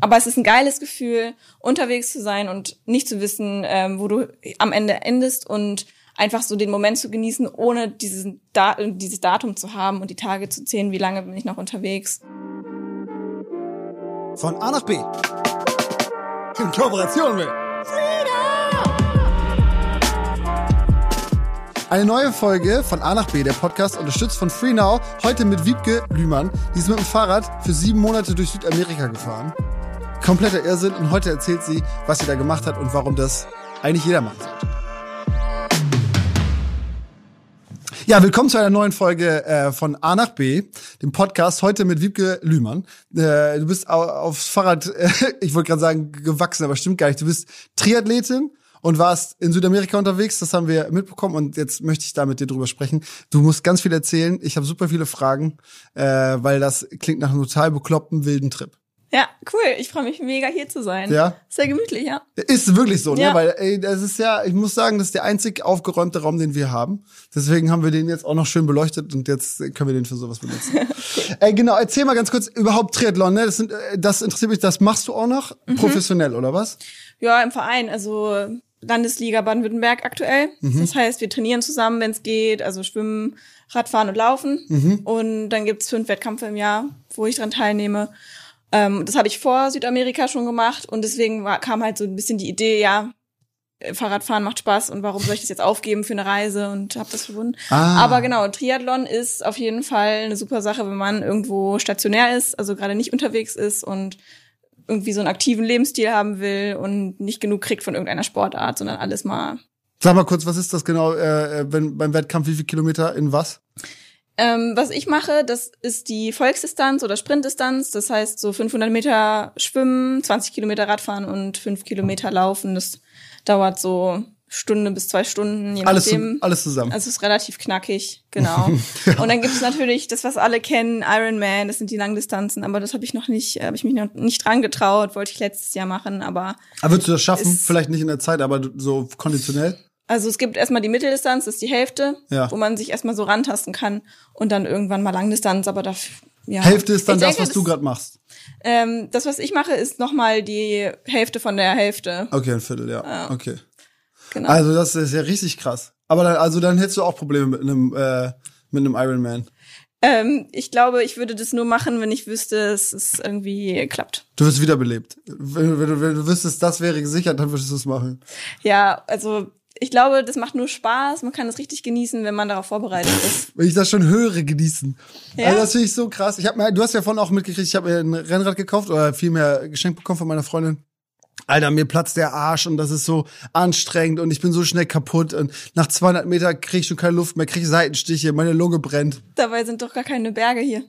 Aber es ist ein geiles Gefühl, unterwegs zu sein und nicht zu wissen, ähm, wo du am Ende endest und einfach so den Moment zu genießen, ohne diesen da dieses Datum zu haben und die Tage zu zählen, wie lange bin ich noch unterwegs. Von A nach B. In Kooperation mit Eine neue Folge von A nach B, der Podcast unterstützt von FreeNow. Heute mit Wiebke Lühmann. Die ist mit dem Fahrrad für sieben Monate durch Südamerika gefahren. Kompletter Irrsinn. Und heute erzählt sie, was sie da gemacht hat und warum das eigentlich jeder machen sollte. Ja, willkommen zu einer neuen Folge äh, von A nach B, dem Podcast. Heute mit Wiebke Lühmann. Äh, du bist au aufs Fahrrad, äh, ich wollte gerade sagen, gewachsen, aber stimmt gar nicht. Du bist Triathletin und warst in Südamerika unterwegs. Das haben wir mitbekommen und jetzt möchte ich da mit dir drüber sprechen. Du musst ganz viel erzählen. Ich habe super viele Fragen, äh, weil das klingt nach einem total bekloppten wilden Trip. Ja, cool. Ich freue mich mega hier zu sein. Ja. Sehr gemütlich, ja. Ist wirklich so, ne? Ja. Weil ey, das ist ja, ich muss sagen, das ist der einzig aufgeräumte Raum, den wir haben. Deswegen haben wir den jetzt auch noch schön beleuchtet und jetzt können wir den für sowas benutzen. Ey, genau, erzähl mal ganz kurz überhaupt Triathlon, ne? Das, sind, äh, das interessiert mich, das machst du auch noch Mhm. professionell, oder was? Ja, im Verein, also Landesliga Baden-Württemberg aktuell. Mhm. Das heißt, wir trainieren zusammen, wenn es geht, also schwimmen, Radfahren und Laufen. Mhm. Und dann gibt's fünf Wettkämpfe im Jahr, wo ich dran teilnehme. Ähm, das habe ich vor Südamerika schon gemacht und deswegen war, kam halt so ein bisschen die Idee, ja, äh, Fahrradfahren macht Spaß und warum soll ich das jetzt aufgeben für eine Reise und habe das verbunden. Ah. Aber genau, Triathlon ist auf jeden Fall eine super Sache, wenn man irgendwo stationär ist, also gerade nicht unterwegs ist und irgendwie so einen aktiven Lebensstil haben will und nicht genug kriegt von irgendeiner Sportart, sondern alles mal. Sag mal kurz, was ist das genau, äh, äh, wenn beim Wettkampf, wie viel Kilometer in was? Ähm, was ich mache, das ist die Volksdistanz oder Sprintdistanz. Das heißt so 500 Meter Schwimmen, 20 Kilometer Radfahren und 5 Kilometer Laufen. Das dauert so Stunde bis zwei Stunden, je Alles, nachdem. zu, alles zusammen. Also es ist relativ knackig, genau. Und dann gibt's natürlich das, was alle kennen, Ironman, das sind die Langdistanzen, aber das habe ich noch nicht, habe ich mich noch nicht dran getraut, wollte ich letztes Jahr machen, aber Aber würdest du das schaffen? Vielleicht nicht in der Zeit, aber so konditionell? Also es gibt erstmal die Mitteldistanz, das ist die Hälfte, Ja. wo man sich erstmal so rantasten kann und dann irgendwann mal Langdistanz, aber dafür ja. Hälfte ist dann Ich das, denke, was du gerade machst. Ähm, das, was ich mache, ist nochmal die Hälfte von der Hälfte. Okay, ein Viertel, ja. Ja. Okay. Genau. Also das ist ja richtig krass. Aber dann, also dann hättest du auch Probleme mit einem äh, mit einem Ironman. ähm, ich glaube, ich würde das nur machen, wenn ich wüsste, es ist irgendwie klappt. Du wirst wiederbelebt. Wenn, wenn, du, wenn du wüsstest, das wäre gesichert, dann würdest du es machen. Ja, also ich glaube, das macht nur Spaß. Man kann es richtig genießen, wenn man darauf vorbereitet ist. Wenn ich das schon höre, genießen. Ja. Also das finde ich so krass. Ich hab mir, du hast ja vorhin auch mitgekriegt, ich habe mir ein Rennrad gekauft oder vielmehr geschenkt bekommen von meiner Freundin. Alter, mir platzt der Arsch und das ist so anstrengend und ich bin so schnell kaputt und nach 200 Meter krieg ich schon keine Luft mehr, krieg ich Seitenstiche, meine Lunge brennt. Dabei sind doch gar keine Berge hier.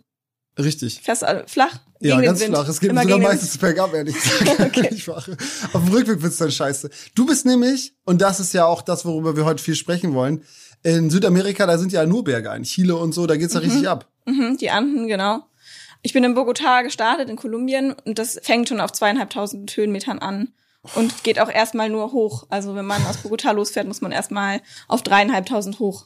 Richtig. Fährst alle flach? Ja, gegen den ganz Wind. flach. Es geht Immer sogar meistens bergab, ehrlich gesagt. ich. Auf dem Rückweg wird's dann scheiße. Du bist nämlich, und das ist ja auch das, worüber wir heute viel sprechen wollen, in Südamerika, da sind ja nur Berge ein. Chile und so, da geht's ja richtig ab. Mhm, die Anden, genau. Ich bin in Bogotá gestartet, in Kolumbien, und das fängt schon auf zweieinhalbtausend Höhenmetern an und geht auch erstmal nur hoch. Also wenn man aus Bogotá losfährt, muss man erstmal auf dreieinhalbtausend hoch.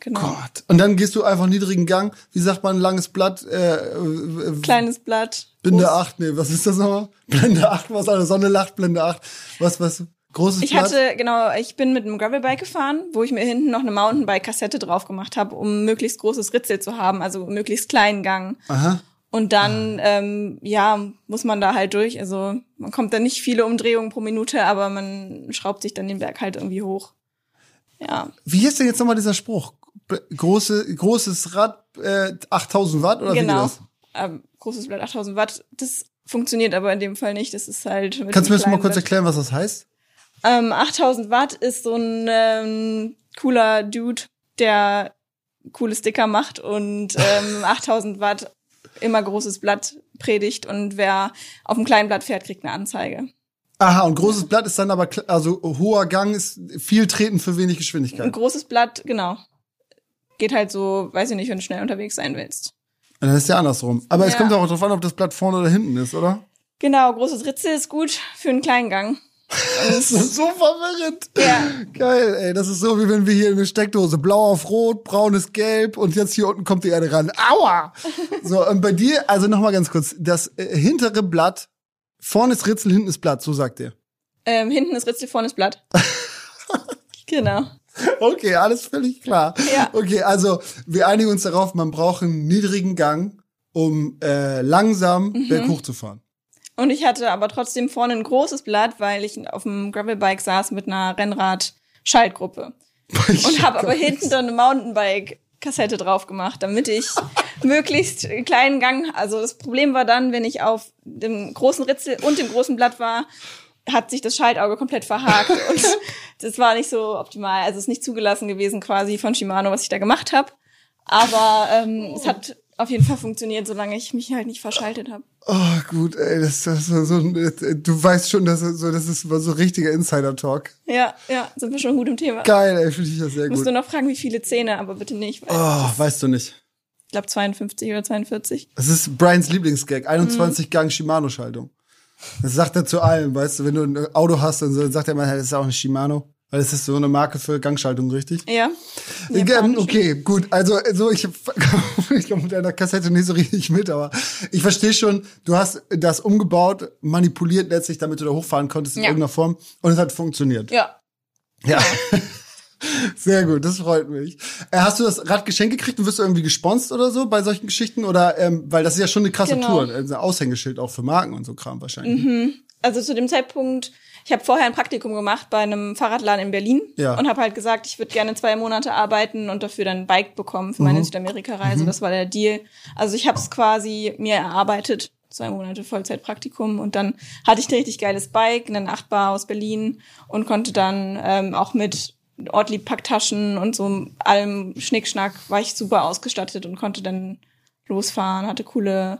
Genau. Gott. Und dann gehst du einfach niedrigen Gang. Wie sagt man, langes Blatt? Äh, äh, Kleines Blatt. Blende groß. 8, nee, was ist das nochmal? Blende 8, was eine Sonne lacht, Blende 8. Was, was? Großes Ich Blatt? hatte, genau, ich bin mit einem Gravelbike gefahren, wo ich mir hinten noch eine Mountainbike-Kassette drauf gemacht habe, um möglichst großes Ritzel zu haben, also möglichst kleinen Gang. Aha. Und dann, ähm, ja, muss man da halt durch. Also man kommt da nicht viele Umdrehungen pro Minute, aber man schraubt sich dann den Berg halt irgendwie hoch. Ja. Wie ist denn jetzt nochmal dieser Spruch? Große, großes Rad, äh, 8000 Watt oder wie genau. das? Ähm, großes Blatt, 8000 Watt. Das funktioniert aber in dem Fall nicht. Das ist halt. Kannst du mir das mal kurz erklären, was das heißt? Ähm, 8000 Watt ist so ein ähm, cooler Dude, der coole Sticker macht und ähm, 8000 Watt immer großes Blatt predigt und wer auf dem kleinen Blatt fährt, kriegt eine Anzeige. Aha, und großes Blatt ist dann aber, also hoher Gang ist viel Treten für wenig Ein Geschwindigkeit. großes Blatt, genau. Geht halt so, weiß ich nicht, wenn du schnell unterwegs sein willst. Und dann ist ja andersrum. Aber es Ja. kommt auch drauf an, ob das Blatt vorne oder hinten ist, oder? Genau, großes Ritzel ist gut für einen kleinen Gang. Das ist so verwirrend. Ja. Geil, ey. Das ist so, wie wenn wir hier eine Steckdose blau auf rot, braunes gelb und jetzt hier unten kommt die eine ran. Aua! So, und bei dir, also nochmal ganz kurz, das äh, hintere Blatt vorne ist Ritzel, hinten ist Blatt, so sagt er. Ähm, hinten ist Ritzel, vorne ist Blatt. genau. Okay, alles völlig klar. Ja. Okay, also wir einigen uns darauf, man braucht einen niedrigen Gang, um äh, langsam Mhm. berghoch zu fahren. Und ich hatte aber trotzdem vorne ein großes Blatt, weil ich auf dem Gravelbike saß mit einer Rennrad-Schaltgruppe. Und habe aber hinten dann eine Mountainbike-Kassette drauf gemacht, damit ich möglichst einen kleinen Gang, also das Problem war dann, wenn ich auf dem großen Ritzel und dem großen Blatt war, hat sich das Schaltauge komplett verhakt und das war nicht so optimal. Also es ist nicht zugelassen gewesen quasi von Shimano, was ich da gemacht habe. Aber ähm, es hat auf jeden Fall funktioniert, solange ich mich halt nicht verschaltet habe. Oh, gut, ey, das, das war so, ein- du weißt schon, dass das so, das ist so richtiger Insider-Talk. Ja, ja, sind wir schon gut im Thema. Geil, ey, finde ich das sehr Musst gut. du noch fragen, wie viele Zähne, aber bitte nicht, Oh, weißt du nicht. ich glaube 52 oder 42. Das ist Brians Lieblingsgag, Mhm. 21 Gang Shimano-Schaltung. Das sagt er zu allem, weißt du, wenn du ein Auto hast, dann sagt er immer, hey, das ist auch eine Shimano. Weil das ist so eine Marke für Gangschaltung, richtig? Ja. Ähm, Japanisch. Okay, gut. Also, so ich, ich komme mit deiner Kassette nicht so richtig mit, aber ich verstehe schon, du hast das umgebaut, manipuliert letztlich, damit du da hochfahren konntest in Ja. irgendeiner Form und es hat funktioniert. Ja. Ja. Sehr gut, das freut mich. Äh, hast du das Rad geschenkt gekriegt und wirst du irgendwie gesponst oder so bei solchen Geschichten? Oder ähm, weil das ist ja schon eine krasse Genau. Tour, also ein Aushängeschild auch für Marken und so Kram wahrscheinlich. Also zu dem Zeitpunkt, ich habe vorher ein Praktikum gemacht bei einem Fahrradladen in Berlin Ja. und habe halt gesagt, ich würde gerne zwei Monate arbeiten und dafür dann ein Bike bekommen für meine Mhm. Südamerika-Reise. Das war der Deal. Also ich habe es quasi mir erarbeitet, zwei Monate Vollzeitpraktikum und dann hatte ich ein richtig geiles Bike, einen Achtbar aus Berlin und konnte dann ähm, auch mit Ortlieb Packtaschen und so allem Schnickschnack war ich super ausgestattet und konnte dann losfahren, hatte coole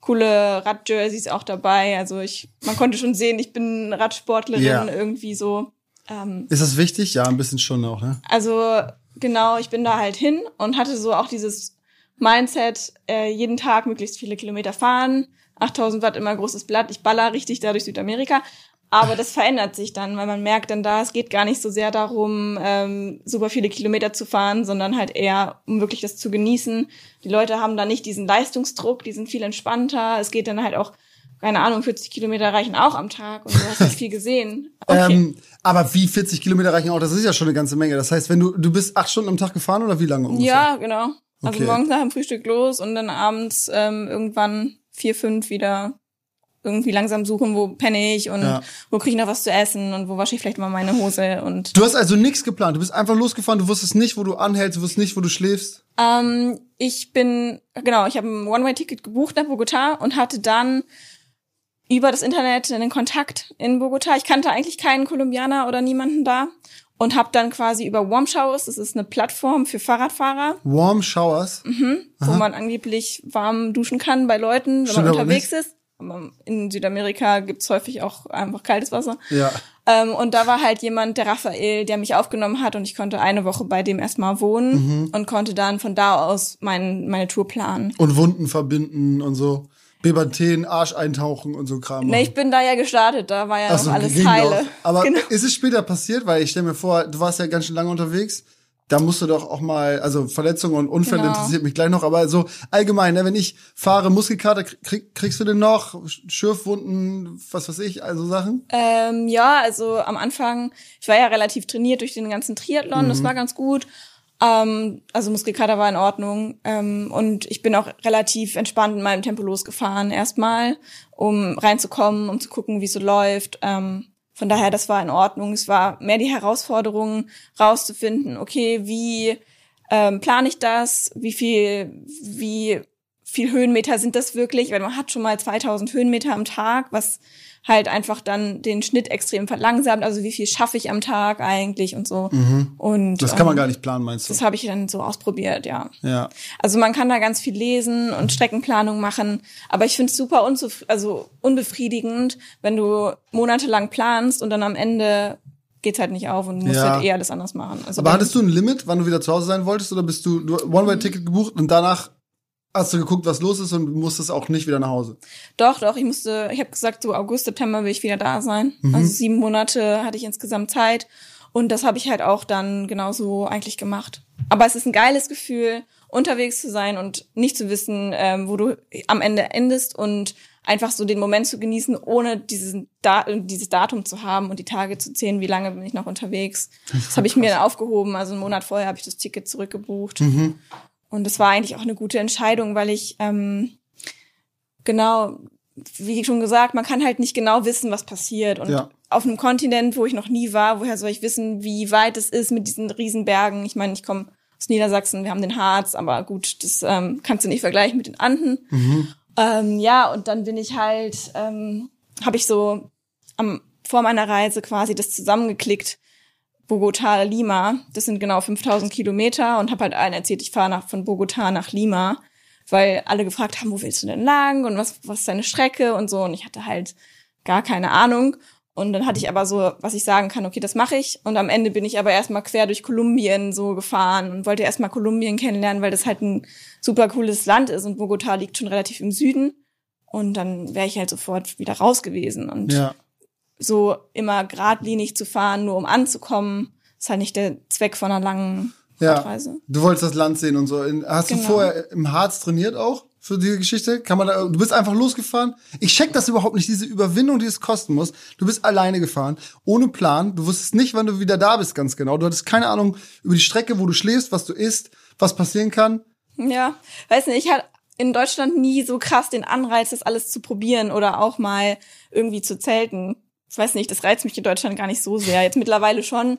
coole Radjerseys auch dabei. Also ich, man konnte schon sehen, ich bin Radsportlerin Ja. irgendwie so. Ähm, Ist das wichtig? Ja, ein bisschen schon auch, ne? also genau, ich bin da halt hin und hatte so auch dieses Mindset, äh, jeden Tag möglichst viele Kilometer fahren, 8000 Watt immer großes Blatt, ich baller richtig da durch Südamerika. Aber das verändert sich dann, weil man merkt dann da, es geht gar nicht so sehr darum, ähm, super viele Kilometer zu fahren, sondern halt eher, um wirklich das zu genießen. Die Leute haben da nicht diesen Leistungsdruck, die sind viel entspannter. Es geht dann halt auch, keine Ahnung, 40 Kilometer reichen auch am Tag und du hast nicht viel gesehen. Okay. Ähm, aber wie 40 Kilometer reichen auch, das ist ja schon eine ganze Menge. Das heißt, wenn du, du bist acht Stunden am Tag gefahren oder wie lange ungefähr? Ja, genau. Also Okay. morgens nach dem Frühstück los und dann abends ähm, irgendwann vier, fünf wieder irgendwie langsam suchen, wo penne ich und Ja. wo kriege ich noch was zu essen und wo wasche ich vielleicht mal meine Hose und Du hast also nichts geplant. Du bist einfach losgefahren. Du wusstest nicht, wo du anhältst. Du wusstest nicht, wo du schläfst. ähm, ich bin, genau, ich habe ein One-Way-Ticket gebucht nach Bogota und hatte dann über das Internet einen Kontakt in Bogota. Ich kannte eigentlich keinen Kolumbianer oder niemanden da und habe dann quasi über Warm Showers, das ist eine Plattform für Fahrradfahrer, Warm Showers. wo man angeblich warm duschen kann bei Leuten, wenn Stimmt man unterwegs ist. In Südamerika gibt's häufig auch einfach kaltes Wasser. Ja. Ähm, und da war halt jemand, der Raphael, der mich aufgenommen hat und ich konnte eine Woche bei dem erstmal wohnen Mhm. und konnte dann von da aus mein, meine Tour planen. Und Wunden verbinden und so. Bebanten, Arsch eintauchen und so Kram. Nee, ich bin da ja gestartet, da war ja so, noch alles heile. doch. Aber genau. ist es später passiert? Weil ich stelle mir vor, du warst ja ganz schön lange unterwegs. Da musst du doch auch mal, also Verletzungen und Unfälle Genau. interessiert mich gleich noch, aber so allgemein, ne, wenn ich fahre, Muskelkater, krieg, kriegst du den noch? Schürfwunden, was weiß ich, also Sachen? Ähm, ja, also am Anfang, ich war ja relativ trainiert durch den ganzen Triathlon, Mhm. das war ganz gut. Ähm, also Muskelkater war in Ordnung. Ähm, und ich bin auch relativ entspannt in meinem Tempo losgefahren erstmal, um reinzukommen, um zu gucken, wie es so läuft. Ähm, von daher, das war in Ordnung. Es war mehr die Herausforderung, rauszufinden, okay, wie ähm, plane ich das? Wie viel, wie viel Höhenmeter sind das wirklich? Weil man hat schon mal 2000 Höhenmeter am Tag, was halt einfach dann den Schnitt extrem verlangsamt. Also wie viel schaffe ich am Tag eigentlich und so. Und Mhm. Das kann man ähm, gar nicht planen, meinst du? Das habe ich dann so ausprobiert, ja. Ja. Also man kann da ganz viel lesen und Streckenplanung machen, aber ich finde es super unzuf also unbefriedigend, wenn du monatelang planst und dann am Ende geht's halt nicht auf und musst Ja. halt eh alles anders machen. Also Aber hattest du ein Limit, wann du wieder zu Hause sein wolltest, oder bist du, du One-Way-Ticket gebucht und danach hast du geguckt, was los ist und musstest auch nicht wieder nach Hause? Doch, doch, ich musste, ich habe gesagt, so August, September will ich wieder da sein. Mhm. Also sieben Monate hatte ich insgesamt Zeit. Und das habe ich halt auch dann genauso eigentlich gemacht. Aber es ist ein geiles Gefühl, unterwegs zu sein und nicht zu wissen, ähm, wo du am Ende endest und einfach so den Moment zu genießen, ohne diesen da dieses Datum zu haben und die Tage zu zählen, wie lange bin ich noch unterwegs. Das, das habe ich mir aufgehoben. Also einen Monat vorher habe ich das Ticket zurückgebucht. Mhm. Und das war eigentlich auch eine gute Entscheidung, weil ich ähm, genau, wie schon gesagt, man kann halt nicht genau wissen, was passiert. Und ja. auf einem Kontinent, wo ich noch nie war, woher soll ich wissen, wie weit es ist mit diesen Riesenbergen? Ich meine, ich komme aus Niedersachsen, wir haben den Harz, aber gut, das ähm, kannst du nicht vergleichen mit den Anden. Mhm. Ähm, ja, und dann bin ich halt, ähm, habe ich so am, vor meiner Reise quasi das zusammengeklickt, Bogota, Lima. Das sind genau 5000 Kilometer und habe halt allen erzählt, ich fahre nach, von Bogota nach Lima, weil alle gefragt haben, wo willst du denn lang und was, was ist deine Strecke und so. Und ich hatte halt gar keine Ahnung. Und dann hatte ich aber so, was ich sagen kann, okay, das mache ich. Und am Ende bin ich aber erstmal quer durch Kolumbien so gefahren und wollte erstmal Kolumbien kennenlernen, weil das halt ein super cooles Land ist und Bogota liegt schon relativ im Süden. Und dann wäre ich halt sofort wieder raus gewesen. Und ja. So immer geradlinig zu fahren, nur um anzukommen, ist halt nicht der Zweck von einer langen ja. Fahrtreise. Du wolltest das Land sehen und so. Hast genau. du vorher im Harz trainiert auch? für die Geschichte? Kann man da, du bist einfach losgefahren? Ich check das überhaupt nicht, diese Überwindung, die es kosten muss. Du bist alleine gefahren, ohne Plan. Du wusstest nicht, wann du wieder da bist, ganz genau. Du hattest keine Ahnung über die Strecke, wo du schläfst, was du isst, was passieren kann. Ja, weiß nicht, ich hatte in Deutschland nie so krass den Anreiz, das alles zu probieren oder auch mal irgendwie zu zelten. Ich weiß nicht, das reizt mich in Deutschland gar nicht so sehr. Jetzt mittlerweile schon.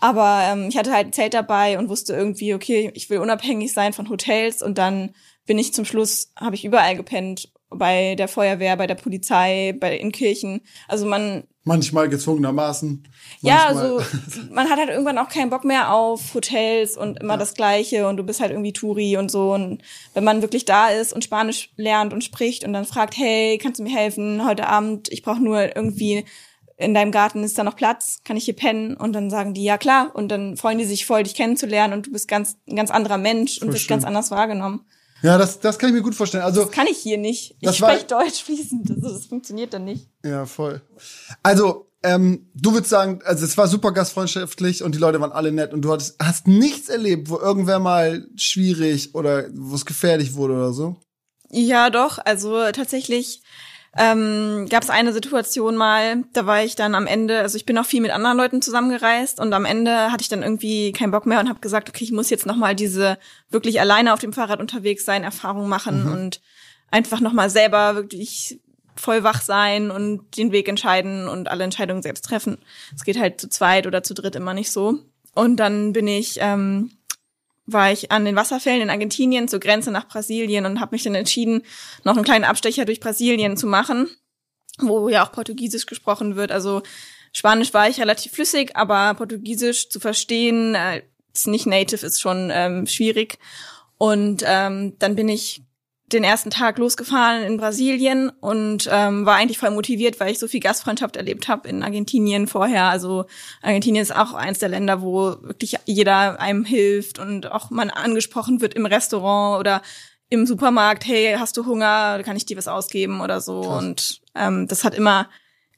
Aber ähm, ich hatte halt ein Zelt dabei und wusste irgendwie, okay, ich will unabhängig sein von Hotels und dann bin ich zum Schluss, habe ich überall gepennt. Bei der Feuerwehr, bei der Polizei, bei in Kirchen. Also man. Manchmal gezwungenermaßen. Ja, also man hat halt irgendwann auch keinen Bock mehr auf Hotels und immer ja. das Gleiche und du bist halt irgendwie Touri und so. Und wenn man wirklich da ist und Spanisch lernt und spricht und dann fragt, hey, kannst du mir helfen heute Abend? Ich brauche nur irgendwie in deinem Garten ist da noch Platz, kann ich hier pennen? Und dann sagen die, ja klar. Und dann freuen die sich voll, dich kennenzulernen und du bist ganz, ein ganz anderer Mensch und wirst ganz anders wahrgenommen. Ja, das, das kann ich mir gut vorstellen. Also das kann ich hier nicht. Ich spreche Deutsch fließend. Also das funktioniert dann nicht. Ja, voll. Also ähm, du würdest sagen, also es war super gastfreundschaftlich und die Leute waren alle nett und du hattest, hast nichts erlebt, wo irgendwer mal schwierig oder wo es gefährlich wurde oder so? Ja, doch. Also tatsächlich ähm, gab es eine Situation mal, da war ich dann am Ende, also ich bin auch viel mit anderen Leuten zusammengereist und am Ende hatte ich dann irgendwie keinen Bock mehr und habe gesagt, okay, ich muss jetzt noch mal diese wirklich alleine auf dem Fahrrad unterwegs sein Erfahrung machen mhm. und einfach noch mal selber wirklich voll wach sein und den Weg entscheiden und alle Entscheidungen selbst treffen. Es geht halt zu zweit oder zu dritt immer nicht so. Und dann bin ich ähm, war ich an den Wasserfällen in Argentinien zur Grenze nach Brasilien und habe mich dann entschieden, noch einen kleinen Abstecher durch Brasilien zu machen, wo ja auch Portugiesisch gesprochen wird. Also Spanisch war ich relativ flüssig, aber Portugiesisch zu verstehen, äh, ist nicht native, ist schon ähm, schwierig. Und ähm, dann bin ich den ersten Tag losgefahren in Brasilien und ähm, war eigentlich voll motiviert, weil ich so viel Gastfreundschaft erlebt habe in Argentinien vorher. Also Argentinien ist auch eins der Länder, wo wirklich jeder einem hilft und auch man angesprochen wird im Restaurant oder im Supermarkt, hey, hast du Hunger, kann ich dir was ausgeben oder so. Krass. Und ähm, das hat immer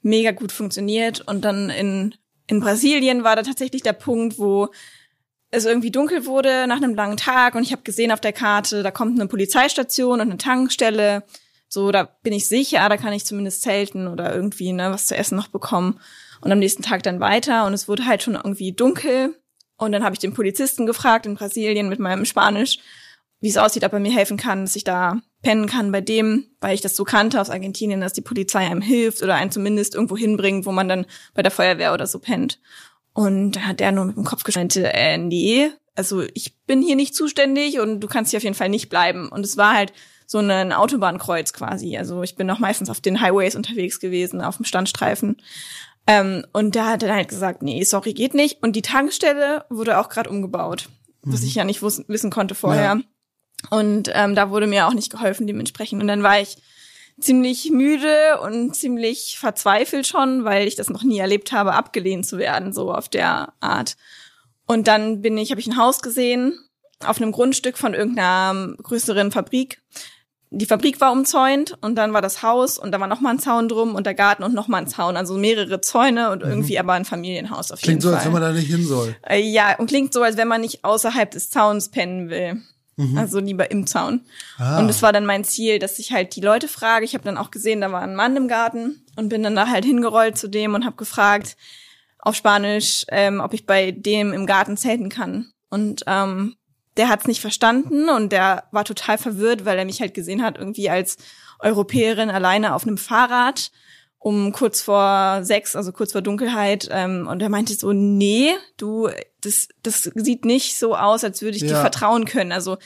mega gut funktioniert. Und dann in, in Brasilien war da tatsächlich der Punkt, wo es irgendwie dunkel wurde nach einem langen Tag und ich habe gesehen auf der Karte, da kommt eine Polizeistation und eine Tankstelle. So, da bin ich sicher, da kann ich zumindest zelten oder irgendwie ne, was zu essen noch bekommen. Und am nächsten Tag dann weiter und es wurde halt schon irgendwie dunkel. Und dann habe ich den Polizisten gefragt in Brasilien mit meinem Spanisch, wie es aussieht, ob er mir helfen kann, dass ich da pennen kann bei dem, weil ich das so kannte aus Argentinien, dass die Polizei einem hilft oder einen zumindest irgendwo hinbringt, wo man dann bei der Feuerwehr oder so pennt. Und da hat er nur mit dem Kopf geschüttelt, äh, nee, also ich bin hier nicht zuständig und du kannst hier auf jeden Fall nicht bleiben. Und es war halt so ein Autobahnkreuz quasi. Also ich bin noch meistens auf den Highways unterwegs gewesen, auf dem Standstreifen. Ähm, und da hat er halt gesagt, nee, sorry, geht nicht. Und die Tankstelle wurde auch gerade umgebaut, mhm. was ich ja nicht wissen konnte vorher. Ja. Und ähm, da wurde mir auch nicht geholfen dementsprechend. Und dann war ich ziemlich müde und ziemlich verzweifelt schon, weil ich das noch nie erlebt habe, abgelehnt zu werden, so auf der Art. Und dann bin ich, habe ich ein Haus gesehen auf einem Grundstück von irgendeiner größeren Fabrik. Die Fabrik war umzäunt und dann war das Haus und da war noch mal ein Zaun drum und der Garten und noch mal ein Zaun, also mehrere Zäune und mhm. irgendwie aber ein Familienhaus auf klingt jeden Fall. Klingt so, als wenn man da nicht hin soll. Äh, ja, und klingt so, als wenn man nicht außerhalb des Zauns pennen will. Also lieber im Zaun. Ah. Und es war dann mein Ziel, dass ich halt die Leute frage. Ich habe dann auch gesehen, da war ein Mann im Garten und bin dann da halt hingerollt zu dem und habe gefragt auf Spanisch, ähm, ob ich bei dem im Garten zelten kann. Und ähm, der hat es nicht verstanden und der war total verwirrt, weil er mich halt gesehen hat irgendwie als Europäerin alleine auf einem Fahrrad um kurz vor sechs, also kurz vor Dunkelheit. Ähm, und er meinte so, nee, du, das, das sieht nicht so aus, als würde ich dir Ja. vertrauen können. Also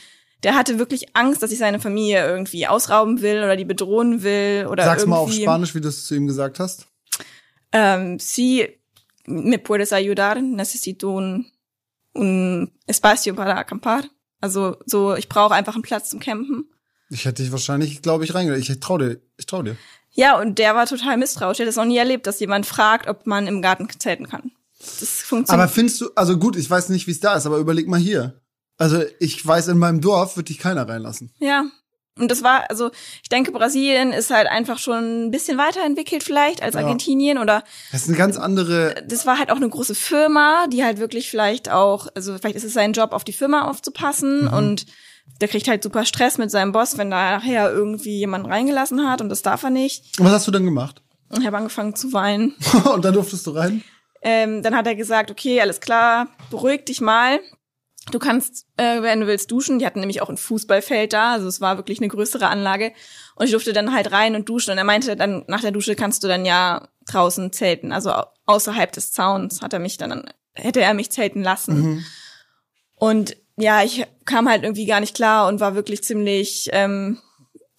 der hatte wirklich Angst, dass ich seine Familie irgendwie ausrauben will oder die bedrohen will oder Sag's irgendwie. mal auf Spanisch, wie du es zu ihm gesagt hast. Ähm, sí, me puedes ayudar, necesito un, un espacio para acampar. Also so, ich brauche einfach einen Platz zum Campen. Ich hätte dich wahrscheinlich, glaube ich, reingelegt. Ich trau dir. Ich trau dir. Ja, und der war total misstrauisch. Er hat es noch nie erlebt, dass jemand fragt, ob man im Garten zelten kann. Das funktioniert. Aber findest du, also gut, ich weiß nicht, wie es da ist, aber überleg mal hier. Also ich weiß, in meinem Dorf wird dich keiner reinlassen. ja. Und das war, also ich denke, Brasilien ist halt einfach schon ein bisschen weiterentwickelt vielleicht als Ja. Argentinien oder Das ist eine ganz andere. das war halt auch eine große Firma, die halt wirklich vielleicht auch, also vielleicht ist es sein Job, auf die Firma aufzupassen und der kriegt halt super Stress mit seinem Boss, wenn da nachher irgendwie jemanden reingelassen hat und das darf er nicht. Was hast du dann gemacht? Und ich habe angefangen zu weinen. Und dann durftest du rein? Ähm, dann hat er gesagt, okay, alles klar, beruhig dich mal. Du kannst, äh, wenn du willst, duschen. Die hatten nämlich auch ein Fußballfeld da, also es war wirklich eine größere Anlage. Und ich durfte dann halt rein und duschen. Und er meinte, dann nach der Dusche kannst du dann ja draußen zelten, also au- außerhalb des Zauns hat er mich dann, hätte er mich zelten lassen. Und ja, ich kam halt irgendwie gar nicht klar und war wirklich ziemlich ähm,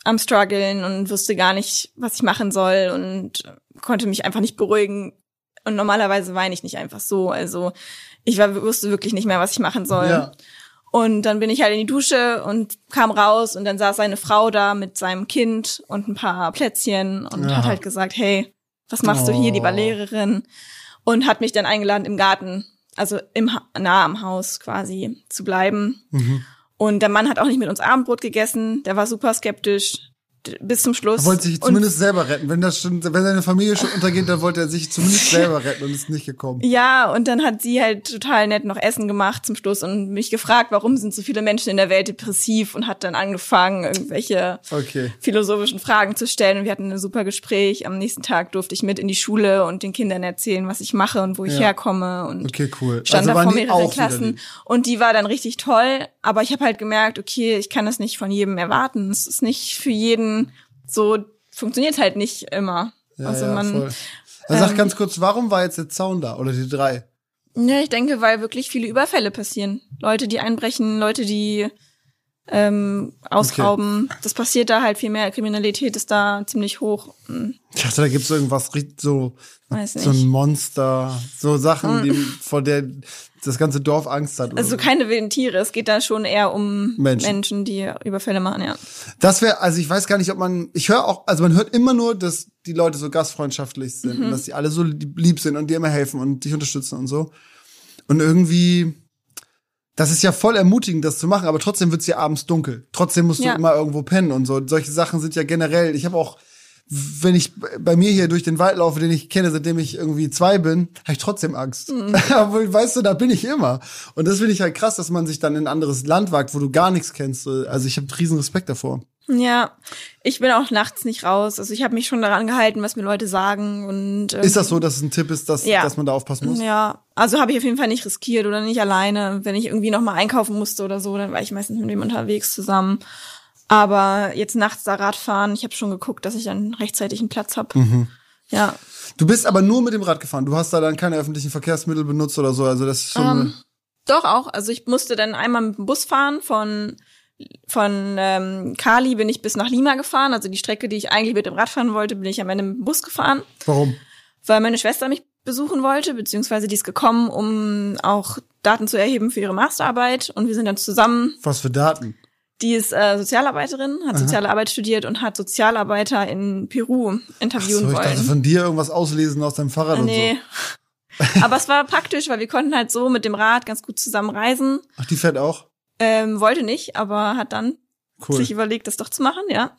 am struggeln und wusste gar nicht, was ich machen soll und konnte mich einfach nicht beruhigen. Und normalerweise weine ich nicht einfach so. Also ich war, wusste wirklich nicht mehr, was ich machen soll. Ja. Und dann bin ich halt in die Dusche und kam raus und dann saß seine Frau da mit seinem Kind und ein paar Plätzchen und Ja. hat halt gesagt, hey, was machst du hier, die war Oh. Lehrerin? Und hat mich dann eingeladen im Garten, also im, nah am Haus quasi zu bleiben. Mhm. Und der Mann hat auch nicht mit uns Abendbrot gegessen, der war super skeptisch bis zum Schluss. Er wollte sich Und zumindest selber retten. Wenn das schon, wenn seine Familie schon untergeht, dann wollte er sich zumindest selber retten und ist nicht gekommen. Ja, und dann hat sie halt total nett noch Essen gemacht zum Schluss und mich gefragt, warum sind so viele Menschen in der Welt depressiv und hat dann angefangen, irgendwelche Okay. philosophischen Fragen zu stellen. Und wir hatten ein super Gespräch. Am nächsten Tag durfte ich mit in die Schule und den Kindern erzählen, was ich mache und wo ich Ja. herkomme. Und Okay, cool. stand Also da vor mehreren Klassen. Und die war dann richtig toll. Aber ich habe halt gemerkt, okay, ich kann das nicht von jedem erwarten. Es ist nicht für jeden so, funktioniert halt nicht immer. Ja, also ja, man, voll. Also sag ähm, ganz kurz, warum war jetzt der Zaun da? Oder die drei? Ja, ich denke, weil wirklich viele Überfälle passieren. Leute, die einbrechen, Leute, die ähm, ausrauben. Das passiert da halt viel mehr. Kriminalität ist da ziemlich hoch. Hm, Ich dachte, da gibt's irgendwas richtig so, Weiß so ein nicht. Monster, so Sachen, die, vor der das ganze Dorf Angst hat. Also so. keine wilden Tiere. Es geht da schon eher um Menschen. Menschen, die Überfälle machen, ja. Das wäre, also ich weiß gar nicht, ob man, ich höre auch, also man hört immer nur, dass die Leute so gastfreundschaftlich sind Mhm. und dass die alle so lieb sind und dir immer helfen und dich unterstützen und so. Und irgendwie, das ist ja voll ermutigend, das zu machen, aber trotzdem wird's ja abends dunkel. Trotzdem musst Ja. du immer irgendwo pennen und so. Solche Sachen sind ja generell, ich habe auch, wenn ich bei mir hier durch den Wald laufe, den ich kenne, seitdem ich irgendwie zwei bin, habe ich trotzdem Angst. Mhm. Aber weißt du, da bin ich immer. Und das finde ich halt krass, dass man sich dann in ein anderes Land wagt, wo du gar nichts kennst. Also ich habe riesen Respekt davor. Ja, ich bin auch nachts nicht raus. Also ich habe mich schon daran gehalten, was mir Leute sagen und ähm, Ist das so, dass es ein Tipp ist, dass, Ja. dass man da aufpassen muss? Ja, also habe ich auf jeden Fall nicht riskiert oder nicht alleine. Wenn ich irgendwie noch mal einkaufen musste oder so, dann war ich meistens mit dem unterwegs zusammen. Aber jetzt nachts da Radfahren, ich habe schon geguckt, dass ich dann rechtzeitig einen Platz habe. Mhm. Ja, Du bist aber nur mit dem Rad gefahren. Du hast da dann keine öffentlichen Verkehrsmittel benutzt oder so. Also das ist schon. Ähm, doch auch. Also ich musste dann einmal mit dem Bus fahren von von ähm, Cali bin ich bis nach Lima gefahren. Also die Strecke, die ich eigentlich mit dem Rad fahren wollte, bin ich am Ende mit dem Bus gefahren. warum? weil meine Schwester mich besuchen wollte, beziehungsweise die ist gekommen, um auch Daten zu erheben für ihre Masterarbeit. Und wir sind dann zusammen, Was für Daten? Die ist äh, Sozialarbeiterin, hat soziale Arbeit studiert und hat Sozialarbeiter in Peru Ach interviewen so, ich dachte wollen. von dir irgendwas auslesen aus deinem Fahrrad nee. Aber es war praktisch, weil wir konnten halt so mit dem Rad ganz gut zusammen reisen. und so. Ach, die fährt auch? Ähm, wollte nicht, aber hat dann Cool. sich überlegt, das doch zu machen, ja.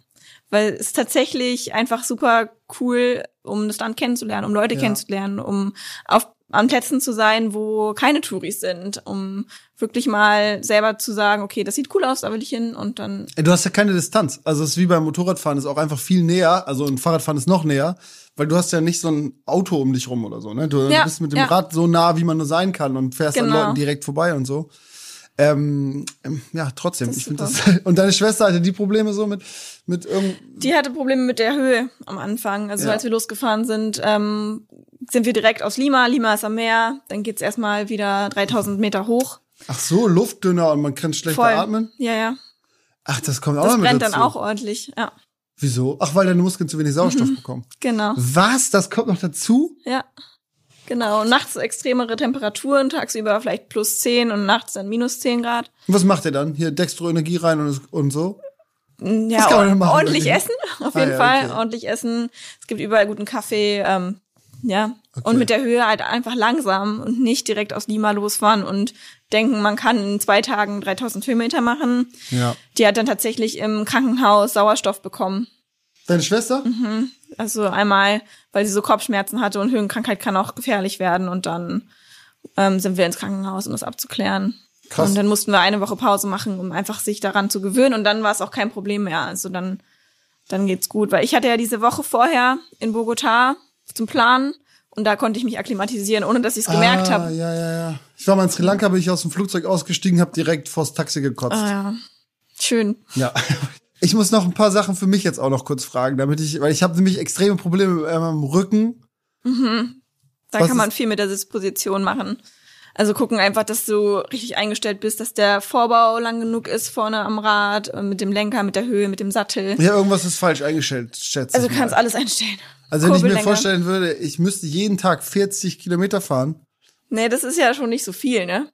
Weil es ist tatsächlich einfach super cool, um das Land kennenzulernen, um Leute Ja. kennenzulernen, um auf an Plätzen zu sein, wo keine Touris sind, um wirklich mal selber zu sagen, okay, das sieht cool aus, da will ich hin und dann. Du hast ja keine Distanz. Also es ist wie beim Motorradfahren, ist auch einfach viel näher. Also ein Fahrradfahren ist noch näher, weil du hast ja nicht so ein Auto um dich rum oder so. Ne? Du Ja, bist mit dem ja. Rad so nah, wie man nur sein kann und fährst an Genau. Leuten direkt vorbei und so. Ähm, ähm, ja, trotzdem. Das ich finde das. Und deine Schwester hatte die Probleme so mit mit irgend. Die hatte Probleme mit der Höhe am Anfang. Also Ja. als wir losgefahren sind, ähm, sind wir direkt aus Lima. Lima ist am Meer. Dann geht's erstmal wieder 3000 Meter hoch. Ach so, Luftdünner und man kann schlechter Voll. atmen. Ja, ja. Ach, das kommt auch Das noch mit brennt dazu. dann auch ordentlich. Ja, Wieso? Ach, weil deine Muskeln zu wenig Sauerstoff Mhm. bekommen. genau. Was? Das kommt noch dazu? Ja. Genau. Nachts extremere Temperaturen, tagsüber vielleicht plus 10 und nachts dann minus 10 Grad. Und was macht ihr dann? Hier Dextroenergie rein und, und so? Ja, man denn machen ordentlich essen, auf Ah, jeden ja, Fall. okay. Ordentlich essen. Es gibt überall guten Kaffee. Ähm, ja. Okay. Und mit der Höhe halt einfach langsam und nicht direkt aus Lima losfahren und denken, man kann in zwei Tagen 3000 Kilometer machen. Ja. Die hat dann tatsächlich im Krankenhaus Sauerstoff bekommen. Deine Schwester? Mhm. Also einmal, weil sie so Kopfschmerzen hatte und Höhenkrankheit kann auch gefährlich werden. Und dann ähm, sind wir ins Krankenhaus, um das abzuklären. Krass. Und dann mussten wir eine Woche Pause machen, um einfach sich daran zu gewöhnen. Und dann war es auch kein Problem mehr. Also dann, dann geht's gut. Weil ich hatte ja diese Woche vorher in Bogota zum Plan und da konnte ich mich akklimatisieren, ohne dass ich es gemerkt ah, habe. Ja, ja, ja. Ich war mal in Sri Lanka, bin ich aus dem Flugzeug ausgestiegen, habe direkt vors Taxi gekotzt. Ah, ja. Schön. Ja. Ich muss noch ein paar Sachen für mich jetzt auch noch kurz fragen, damit ich, weil ich habe nämlich extreme Probleme mit meinem Rücken. Da Was kann man viel mit der Sitzposition machen. Also gucken einfach, dass du richtig eingestellt bist, dass der Vorbau lang genug ist vorne am Rad, äh, mit dem Lenker, mit der Höhe, mit dem Sattel. Ja, irgendwas ist falsch eingestellt, schätze Also ich du kannst alles einstellen. Also wenn ich mir vorstellen würde, ich müsste jeden Tag 40 Kilometer fahren. Nee, das ist ja schon nicht so viel, ne?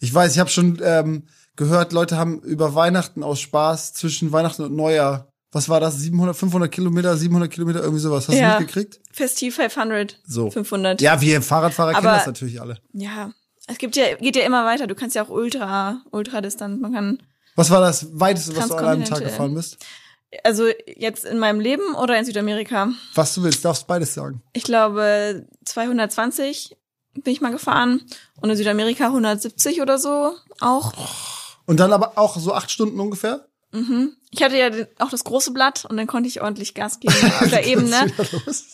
Ich weiß, ich habe schon ähm, gehört, Leute haben über Weihnachten aus Spaß zwischen Weihnachten und Neujahr, was war das, 700, 500 Kilometer, 700 Kilometer, irgendwie sowas. Hast Ja. du mitgekriegt? Festiv 500, So. 500. Ja, wir Fahrradfahrer kennen Aber- das natürlich alle. Ja. Es gibt ja, geht ja immer weiter. Du kannst ja auch Ultra, Ultradistanz. Man kann, Was war das weiteste, was du an einem Tag gefahren bist? also jetzt in meinem Leben oder in Südamerika. Was du willst, darfst beides sagen. Ich glaube 220 bin ich mal gefahren und in Südamerika 170 oder so auch. Und dann aber auch so acht Stunden ungefähr? Ich hatte ja auch das große Blatt und dann konnte ich ordentlich Gas geben auf der Ebene.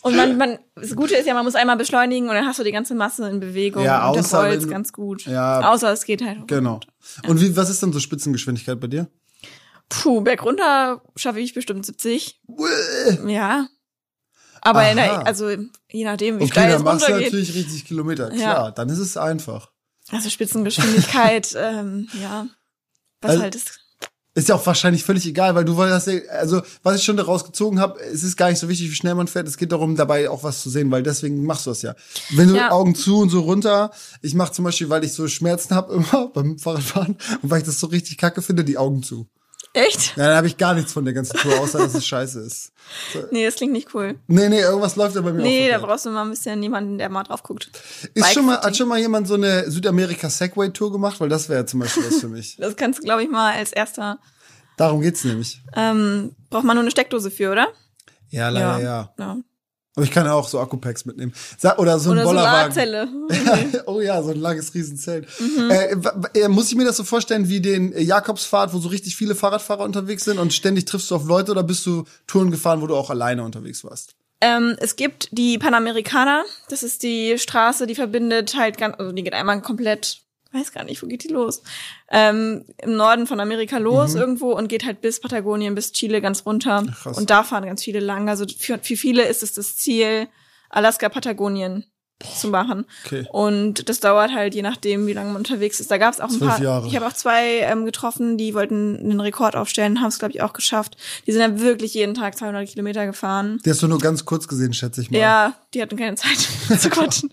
Und man, man, das Gute ist ja, man muss einmal beschleunigen und dann hast du die ganze Masse in Bewegung Ja, und außer wenn du- ganz gut. Ja. Außer es geht halt. Genau. Und wie, was ist denn so Spitzengeschwindigkeit bei dir? Puh, bergunter schaffe ich bestimmt 70. Ja. Aber in der, also je nachdem, wie Okay, steil es dann machst du runtergeht. natürlich richtig Kilometer. Ja. Klar, dann ist es einfach. Also Spitzengeschwindigkeit, ähm, ja. Was Also- halt ist. Ist ja auch wahrscheinlich völlig egal, weil du ja- also was ich schon daraus gezogen habe, es ist gar nicht so wichtig, wie schnell man fährt. Es geht darum, dabei auch was zu sehen, weil deswegen machst du das ja. Wenn du Ja. Augen zu und so runter, ich mache zum Beispiel, weil ich so Schmerzen habe immer beim Fahrradfahren und weil ich das so richtig kacke finde, die Augen zu. Echt? Ja, dann habe ich gar nichts von der ganzen Tour, außer dass es scheiße ist. Nee, das klingt nicht cool. Nee, nee, irgendwas läuft da bei mir Nee, da brauchst du mal ein bisschen jemanden, der mal drauf guckt. Ist schon mal, hat schon mal jemand so eine Südamerika-Segway-Tour gemacht? Weil das wäre ja zum Beispiel was für mich. Das kannst du, glaube ich, mal als erster. Darum geht's nämlich. Ähm, braucht man nur eine Steckdose für, oder? Ja, leider ja. ja. Aber ich kann auch so Akkupacks mitnehmen. Oder so ein Oder Bollerwagen. Solarzelle. oh ja, so ein langes Riesenzelt. Mhm. Äh, muss ich mir das so vorstellen wie den Jakobsfahrt, wo so richtig viele Fahrradfahrer unterwegs sind und ständig triffst du auf Leute oder bist du Touren gefahren, wo du auch alleine unterwegs warst? Ähm, es gibt die Panamericana. Das ist die Straße, die verbindet halt ganz, also die geht einmal komplett, weiß gar nicht, wo geht die los? Ähm, Im Norden von Amerika los irgendwo und geht halt bis Patagonien, bis Chile ganz runter. Krass. Und da fahren ganz viele lang. Also für, für viele ist es das Ziel, Alaska, Patagonien zu machen. Okay. Und das dauert halt je nachdem, wie lange man unterwegs ist. Da gab es auch ein paar. Jahre. Ich habe auch zwei ähm, getroffen, die wollten einen Rekord aufstellen, haben es glaube ich auch geschafft. Die sind dann wirklich jeden Tag 200 Kilometer gefahren. Die hast du nur ganz kurz gesehen, schätze ich mal. Ja, die hatten keine Zeit zu quatschen.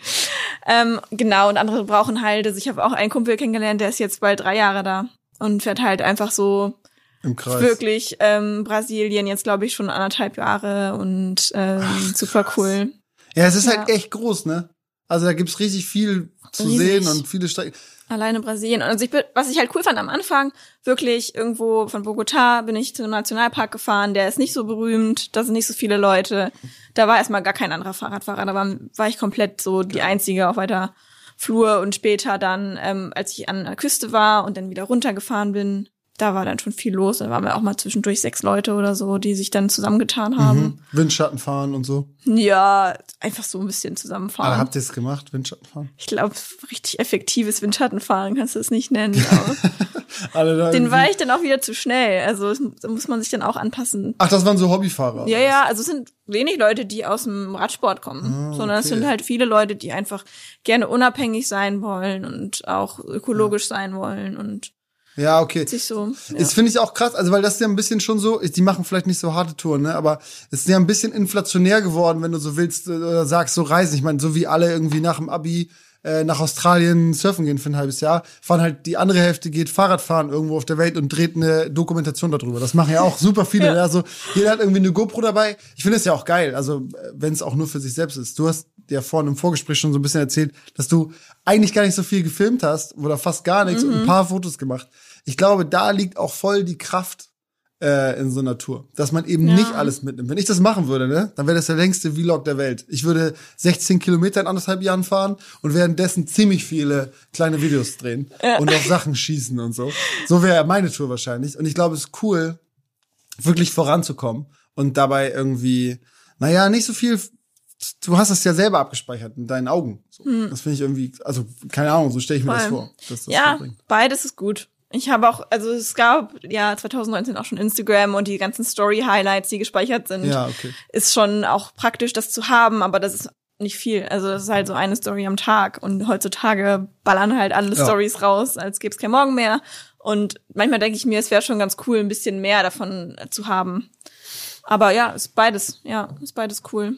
ähm, genau, und andere brauchen halt, also ich habe auch einen Kumpel kennengelernt, der ist jetzt bald drei Jahre da und fährt halt einfach so Im Kreis. wirklich ähm, Brasilien jetzt glaube ich schon anderthalb Jahre und ähm, super cool. Ja, es ist Ja. halt echt groß, ne? Also da gibt's richtig viel zu Riesig. sehen und viele Strecken. Alleine Brasilien. Also ich bin, was ich halt cool fand am Anfang, wirklich irgendwo von Bogotá bin ich zu einem Nationalpark gefahren, der ist nicht so berühmt, da sind nicht so viele Leute. Da war erstmal gar kein anderer Fahrradfahrer, da war, war ich komplett so die Einzige auf weiter Flur und später dann, ähm, als ich an der Küste war und dann wieder runtergefahren bin, da war dann schon viel los. Da waren wir auch mal zwischendurch sechs Leute oder so, die sich dann zusammengetan haben. Mhm. Windschatten fahren und so. Ja, einfach so ein bisschen zusammenfahren. Aber habt ihr es gemacht, Windschatten fahren? Ich glaube, richtig effektives Windschattenfahren kannst du es nicht nennen. Alle Den war ich dann auch wieder zu schnell. Also da muss man sich dann auch anpassen. Ach, das waren so Hobbyfahrer. Ja, ja, also es sind wenig Leute, die aus dem Radsport kommen, Ah, sondern es sind halt viele Leute, die einfach gerne unabhängig sein wollen und auch ökologisch sein wollen und Ja, okay. sich so. Ja. Das finde ich auch krass, also weil das ist ja ein bisschen schon so, die machen vielleicht nicht so harte Touren, ne, aber es ist ja ein bisschen inflationär geworden, wenn du so willst äh, oder sagst, so reisen. Ich meine, so wie alle irgendwie nach dem Abi äh, nach Australien surfen gehen für ein halbes Jahr, fahren halt die andere Hälfte geht Fahrradfahren irgendwo auf der Welt und dreht eine Dokumentation darüber. Das machen ja auch super viele. Ja. Also jeder hat irgendwie eine GoPro dabei. Ich finde es ja auch geil, also wenn es auch nur für sich selbst ist. Du hast ja vorhin im Vorgespräch schon so ein bisschen erzählt, dass du eigentlich gar nicht so viel gefilmt hast oder fast gar nichts und ein paar Fotos gemacht. Ich glaube, da liegt auch voll die Kraft äh, in so einer Tour, dass man eben Ja. nicht alles mitnimmt. Wenn ich das machen würde, ne, dann wäre das der längste Vlog der Welt. Ich würde 16 Kilometer in anderthalb Jahren fahren und währenddessen ziemlich viele kleine Videos drehen und auf Sachen schießen und so. So wäre meine Tour wahrscheinlich. Und ich glaube, es ist cool, wirklich voranzukommen und dabei irgendwie, naja, nicht so viel. Du hast es ja selber abgespeichert in deinen Augen. So. Das finde ich irgendwie, also keine Ahnung, so stelle ich mir das Hm. Voll. vor. Dass das ja, bringt. beides ist gut. Ich habe auch, also es gab ja 2019 auch schon Instagram und die ganzen Story-Highlights, die gespeichert sind, Ja, okay. ist schon auch praktisch, das zu haben, aber das ist nicht viel. Also das ist halt so eine Story am Tag und heutzutage ballern halt alle Ja. Stories raus, als gäbe es kein Morgen mehr. Und manchmal denke ich mir, es wäre schon ganz cool, ein bisschen mehr davon zu haben. Aber ja, ist beides, ja, ist beides cool.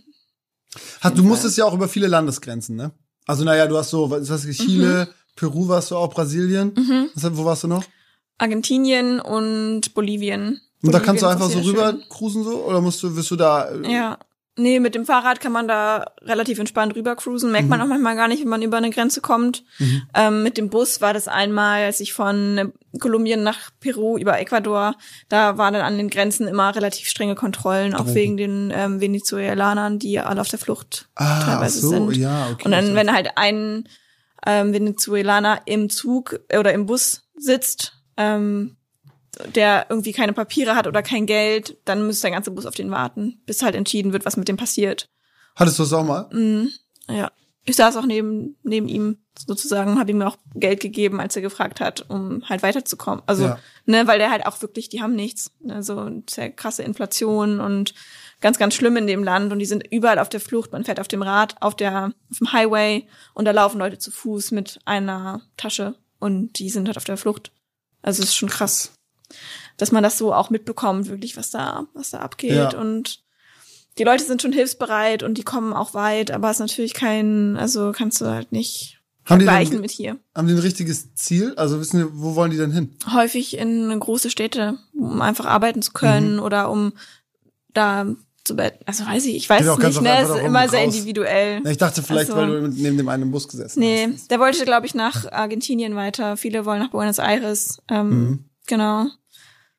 Hat, du musstest ja auch über viele Landesgrenzen, ne? Also, naja, du hast so, was weiß ich, Chile, Mhm. Peru warst du auch, Brasilien. Was, wo warst du noch? Argentinien und Bolivien. Und da kannst du einfach auch so rüber schön. cruisen so? Oder musst du, wirst du da, äh, Ja. Nee, mit dem Fahrrad kann man da relativ entspannt rüber cruisen. Merkt man auch manchmal gar nicht, wenn man über eine Grenze kommt. Ähm, mit dem Bus war das einmal, als ich von äh, Kolumbien nach Peru über Ecuador, da waren dann an den Grenzen immer relativ strenge Kontrollen, auch Drogen. wegen den ähm, Venezuelanern, die alle auf der Flucht ah, ach teilweise so, sind. ja, okay. Und dann, wenn halt ein ähm, Venezuelaner im Zug oder im Bus sitzt, ähm, der irgendwie keine Papiere hat oder kein Geld, dann müsste der ganze Bus auf den warten, bis halt entschieden wird, was mit dem passiert. Hattest du das auch mal? Mhm. Ja. Ich saß auch neben, neben ihm sozusagen, habe ihm auch Geld gegeben, als er gefragt hat, um halt weiterzukommen. Also, Ja. ne, weil der halt auch wirklich, die haben nichts. Also sehr krasse Inflation und ganz, ganz schlimm in dem Land und die sind überall auf der Flucht. Man fährt auf dem Rad, auf der, auf dem Highway und da laufen Leute zu Fuß mit einer Tasche und die sind halt auf der Flucht. Also es ist schon krass, dass man das so auch mitbekommt, wirklich, was da, was da abgeht Ja. und die Leute sind schon hilfsbereit und die kommen auch weit, aber es ist natürlich kein, also kannst du halt nicht Haben die, vergleichen denn, mit hier. haben die ein richtiges Ziel? Also wissen die, wo wollen die denn hin? Häufig in große Städte, um einfach arbeiten zu können Mhm. oder um da zu be- also weiß ich, ich weiß es nicht, ne, es ist immer sehr raus. individuell. Ich dachte vielleicht, Also- weil du neben dem einen im Bus gesessen Nee, hast. der wollte, glaube ich, nach Argentinien weiter. Viele wollen nach Buenos Aires. Ähm, Mhm. Genau.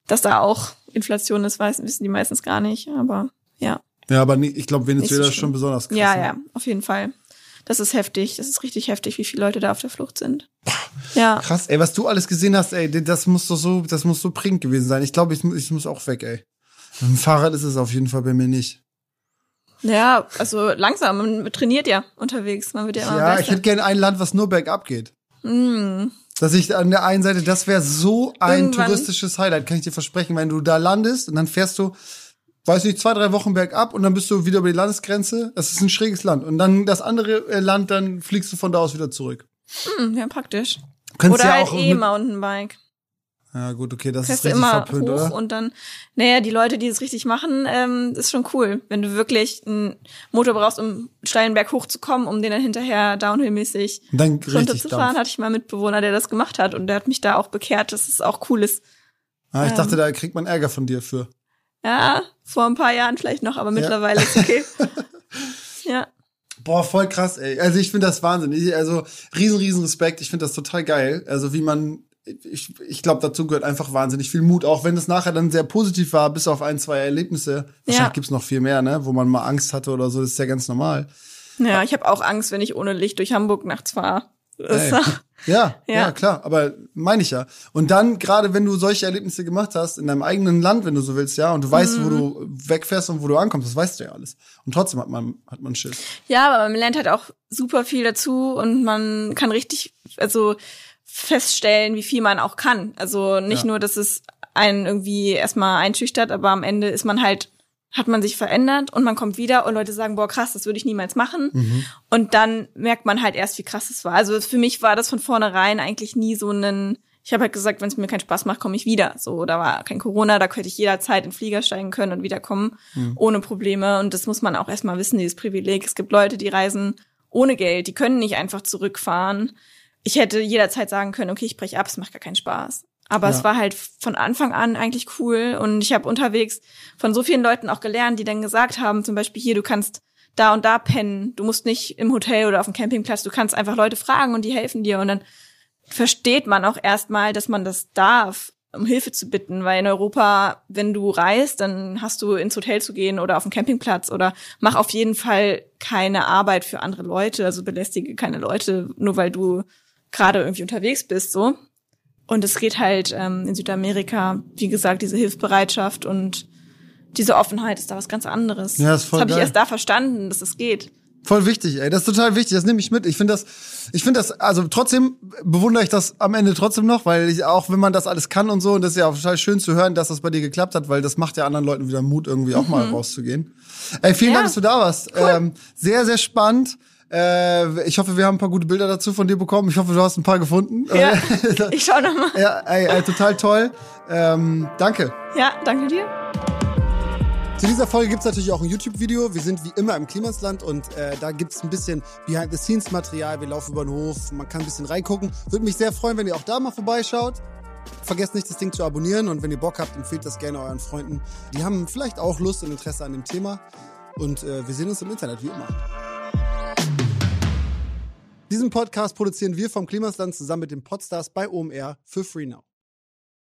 Dass da auch Inflation ist, weiß, wissen die meistens gar nicht. Aber ja. Ja, aber nie, ich glaube, Venezuela so ist schon besonders krass. ja, ne? ja, auf jeden Fall. Das ist heftig. Das ist richtig heftig, wie viele Leute da auf der Flucht sind. Ja. Krass, ey, was du alles gesehen hast, ey, das muss doch so, das muss so prickelnd gewesen sein. Ich glaube, ich, ich muss auch weg, ey. Mit dem Fahrrad ist es auf jeden Fall bei mir nicht. Ja, also langsam. Man trainiert ja unterwegs. Man wird ja immer Ja, ich hätte gerne ein Land, was nur bergab geht. Mm. Dass ich an der einen Seite, das wäre so ein Irgendwann- touristisches Highlight, kann ich dir versprechen, wenn du da landest und dann fährst du, weiß nicht, zwei, drei Wochen bergab und dann bist du wieder über die Landesgrenze. Das ist ein schräges Land. Und dann das andere äh, Land, dann fliegst du von da aus wieder zurück. Hm, ja, praktisch. Könntest Oder ja halt auch eh mit- Mountainbike. Ja, gut, okay, das ist richtig immer verpönt, hoch oder? und dann, naja, die Leute, die es richtig machen, ähm, ist schon cool. Wenn du wirklich einen Motor brauchst, um steilen Berg hochzukommen, um den dann hinterher downhillmäßig runterzufahren, hatte ich mal einen Mitbewohner, der das gemacht hat und der hat mich da auch bekehrt, dass es auch cool ist. Ah, ich ähm, dachte, da kriegt man Ärger von dir für. Ja, vor ein paar Jahren vielleicht noch, aber mittlerweile ist okay. ja. Boah, voll krass, ey. Also ich finde das Wahnsinn. Ich, also riesen, riesen Respekt. Ich finde das total geil. Also wie man, ich, ich glaube, dazu gehört einfach wahnsinnig viel Mut. Auch wenn es nachher dann sehr positiv war, bis auf ein, zwei Erlebnisse. Wahrscheinlich Ja. gibt's noch viel mehr, ne? Wo man mal Angst hatte oder so. Das ist ja ganz normal. Ja, ich habe auch Angst, wenn ich ohne Licht durch Hamburg nachts fahre. Ja, ja, Ja. klar, aber meine ich ja. Und dann, gerade wenn du solche Erlebnisse gemacht hast, in deinem eigenen Land, wenn du so willst, ja, und du weißt, wo du wegfährst und wo du ankommst, das weißt du ja alles. Und trotzdem hat man, hat man Schiss. Ja, aber man lernt halt auch super viel dazu und man kann richtig, also feststellen, wie viel man auch kann. Also nicht Ja. nur, dass es einen irgendwie erstmal einschüchtert, aber am Ende ist man halt, hat man sich verändert und man kommt wieder und Leute sagen, boah, krass, das würde ich niemals machen. Mhm. Und dann merkt man halt erst, wie krass es war. Also für mich war das von vornherein eigentlich nie so ein, ich habe halt gesagt, wenn es mir keinen Spaß macht, komme ich wieder. So, da war kein Corona, da könnte ich jederzeit in den Flieger steigen können und wiederkommen, ohne Probleme. Und das muss man auch erstmal wissen, dieses Privileg. Es gibt Leute, die reisen ohne Geld, die können nicht einfach zurückfahren. Ich hätte jederzeit sagen können, okay, ich breche ab, es macht gar keinen Spaß. Aber Ja. es war halt von Anfang an eigentlich cool und ich habe unterwegs von so vielen Leuten auch gelernt, die dann gesagt haben, zum Beispiel hier, du kannst da und da pennen, du musst nicht im Hotel oder auf dem Campingplatz, du kannst einfach Leute fragen und die helfen dir und dann versteht man auch erstmal, dass man das darf, um Hilfe zu bitten, weil in Europa, wenn du reist, dann hast du ins Hotel zu gehen oder auf dem Campingplatz oder mach auf jeden Fall keine Arbeit für andere Leute, also belästige keine Leute, nur weil du gerade irgendwie unterwegs bist, so. Und es geht halt ähm, in Südamerika, wie gesagt, diese Hilfsbereitschaft und diese Offenheit ist da was ganz anderes. Ja, ist voll das habe ich erst da verstanden, dass es geht. Voll wichtig, ey. Das ist total wichtig. Das nehme ich mit. Ich finde das, ich finde das, also trotzdem bewundere ich das am Ende trotzdem noch, weil ich auch, wenn man das alles kann und so, und das ist ja auch total schön zu hören, dass das bei dir geklappt hat, weil das macht ja anderen Leuten wieder Mut, irgendwie auch mal rauszugehen. Ey, vielen Mhm. Ja. Dank, dass du da warst. Ähm, sehr, sehr spannend. Äh, ich hoffe, wir haben ein paar gute Bilder dazu von dir bekommen. Ich hoffe, du hast ein paar gefunden. Ja, ich schau noch mal. ja ey, ey, total toll. Ähm, danke. Ja, danke dir. Zu dieser Folge gibt's natürlich auch ein YouTube-Video. Wir sind wie immer im Klimasland und äh, da gibt's ein bisschen Behind-the-Scenes-Material. Wir laufen über den Hof, man kann ein bisschen reingucken. Würde mich sehr freuen, wenn ihr auch da mal vorbeischaut. Vergesst nicht, das Ding zu abonnieren und wenn ihr Bock habt, empfehlt das gerne euren Freunden. Die haben vielleicht auch Lust und Interesse an dem Thema. Und äh, wir sehen uns im Internet, wie immer. Diesen Podcast produzieren wir vom Klimasland zusammen mit dem Podstars bei OMR für Free Now.